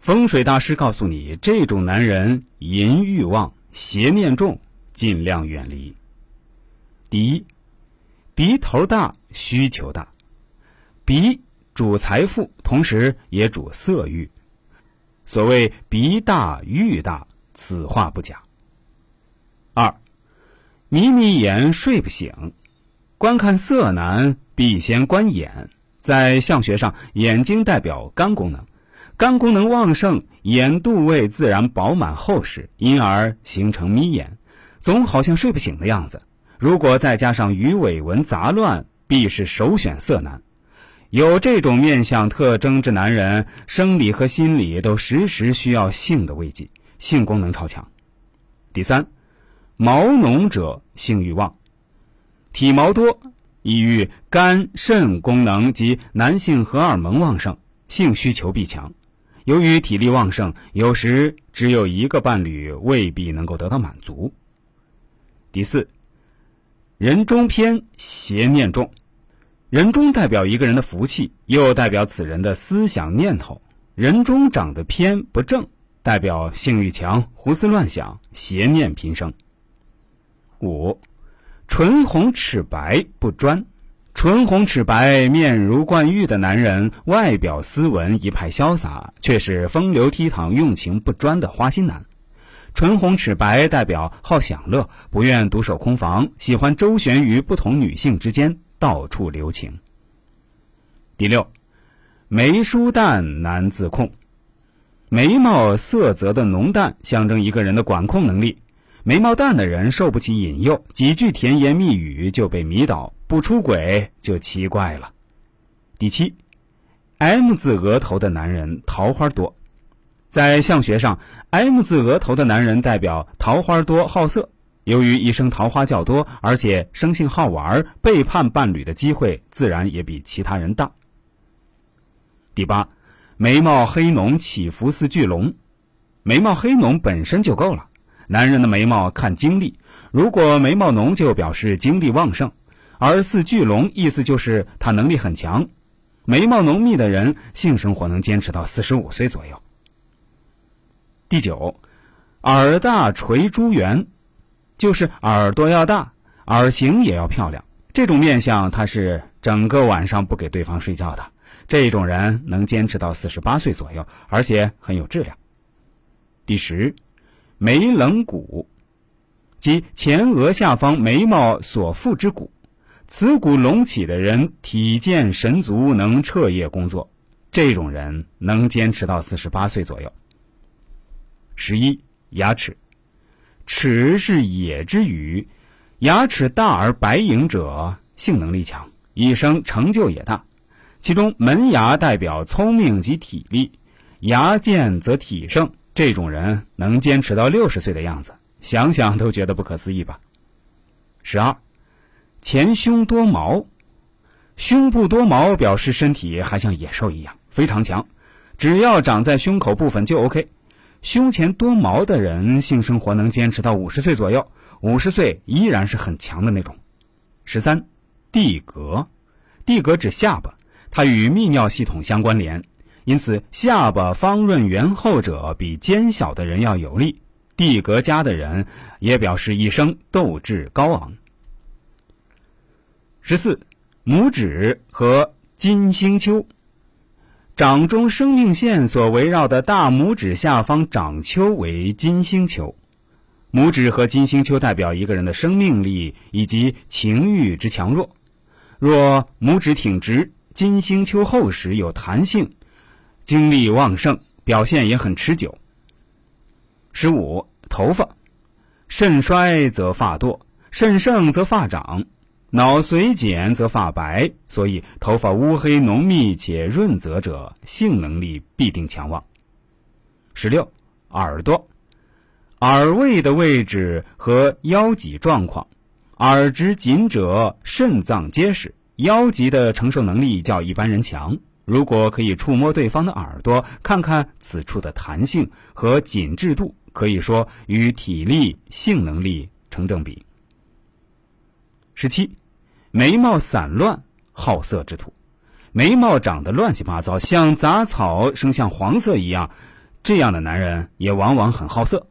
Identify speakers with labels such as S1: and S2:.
S1: 风水大师告诉你，这种男人淫欲旺、邪念重，尽量远离。第一，鼻头大，需求大，鼻主财富，同时也主色欲。所谓鼻大欲大，此话不假。二，迷迷眼，睡不醒。观看色男，必先观眼。在相学上，眼睛代表肝功能，肝功能旺盛，眼部位自然饱满厚实，因而形成眯眼，总好像睡不醒的样子。如果再加上鱼尾纹杂乱，必是首选色男。有这种面相特征之男人，生理和心理都时时需要性的慰藉，性功能超强。第三，毛浓者性欲旺。体毛多，易于肝肾功能及男性荷尔蒙旺盛，性需求必强。由于体力旺盛，有时只有一个伴侣未必能够得到满足。第四，人中偏，邪念重。人中代表一个人的福气，又代表此人的思想念头。人中长得偏不正，代表性欲强，胡思乱想，邪念频生。五。唇红齿白不专，唇红齿白、面如冠玉的男人，外表斯文，一派潇洒，却是风流倜傥、用情不专的花心男。唇红齿白代表好享乐，不愿独守空房，喜欢周旋于不同女性之间，到处留情。第六，眉疏淡难自控，眉毛色泽的浓淡，象征一个人的管控能力。眉毛淡的人受不起引诱，几句甜言蜜语就被迷倒，不出轨就奇怪了。第七，M 字额头的男人桃花多，在相学上，M 字额头的男人代表桃花多、好色。由于一生桃花较多，而且生性好玩，背叛伴侣的机会自然也比其他人大。第八，眉毛黑浓，起伏似巨龙，眉毛黑浓本身就够了。男人的眉毛看精力，如果眉毛浓就表示精力旺盛，而似巨龙意思就是他能力很强。眉毛浓密的人性生活能坚持到四十五岁左右。第九，耳大垂珠圆，就是耳朵要大，耳形也要漂亮。这种面相他是整个晚上不给对方睡觉的，这种人能坚持到四十八岁左右，而且很有质量。第十。眉棱骨，即前额下方眉毛所附之骨，此骨隆起的人体健神足，能彻夜工作。这种人能坚持到四十八岁左右。十一，牙齿，齿是野之鱼，牙齿大而白莹者，性能力强，一生成就也大。其中门牙代表聪明及体力，牙健则体盛。这种人能坚持到六十岁的样子，想想都觉得不可思议吧。十二，前胸多毛，胸部多毛表示身体还像野兽一样非常强，只要长在胸口部分就 OK。胸前多毛的人性生活能坚持到五十岁左右，五十岁依然是很强的那种。十三，地格，地格指下巴，它与泌尿系统相关联。因此，下巴方润圆厚者比尖小的人要有力。地格佳的人也表示一生斗志高昂。十四，拇指和金星丘，掌中生命线所围绕的大拇指下方掌丘为金星丘。拇指和金星丘代表一个人的生命力以及情欲之强弱。若拇指挺直，金星丘厚实有弹性。精力旺盛，表现也很持久。十五，头发，肾衰则发堕，肾盛则发长，脑髓减则发白。所以，头发乌黑浓密且润泽者，性能力必定强旺。十六，耳朵，耳位的位置和腰脊状况，耳直紧者肾脏结实，腰脊的承受能力较一般人强。如果可以触摸对方的耳朵，看看此处的弹性和紧致度，可以说与体力、性能力成正比。十七，眉毛散乱，好色之徒，眉毛长得乱七八糟，像杂草生像黄色一样，这样的男人也往往很好色。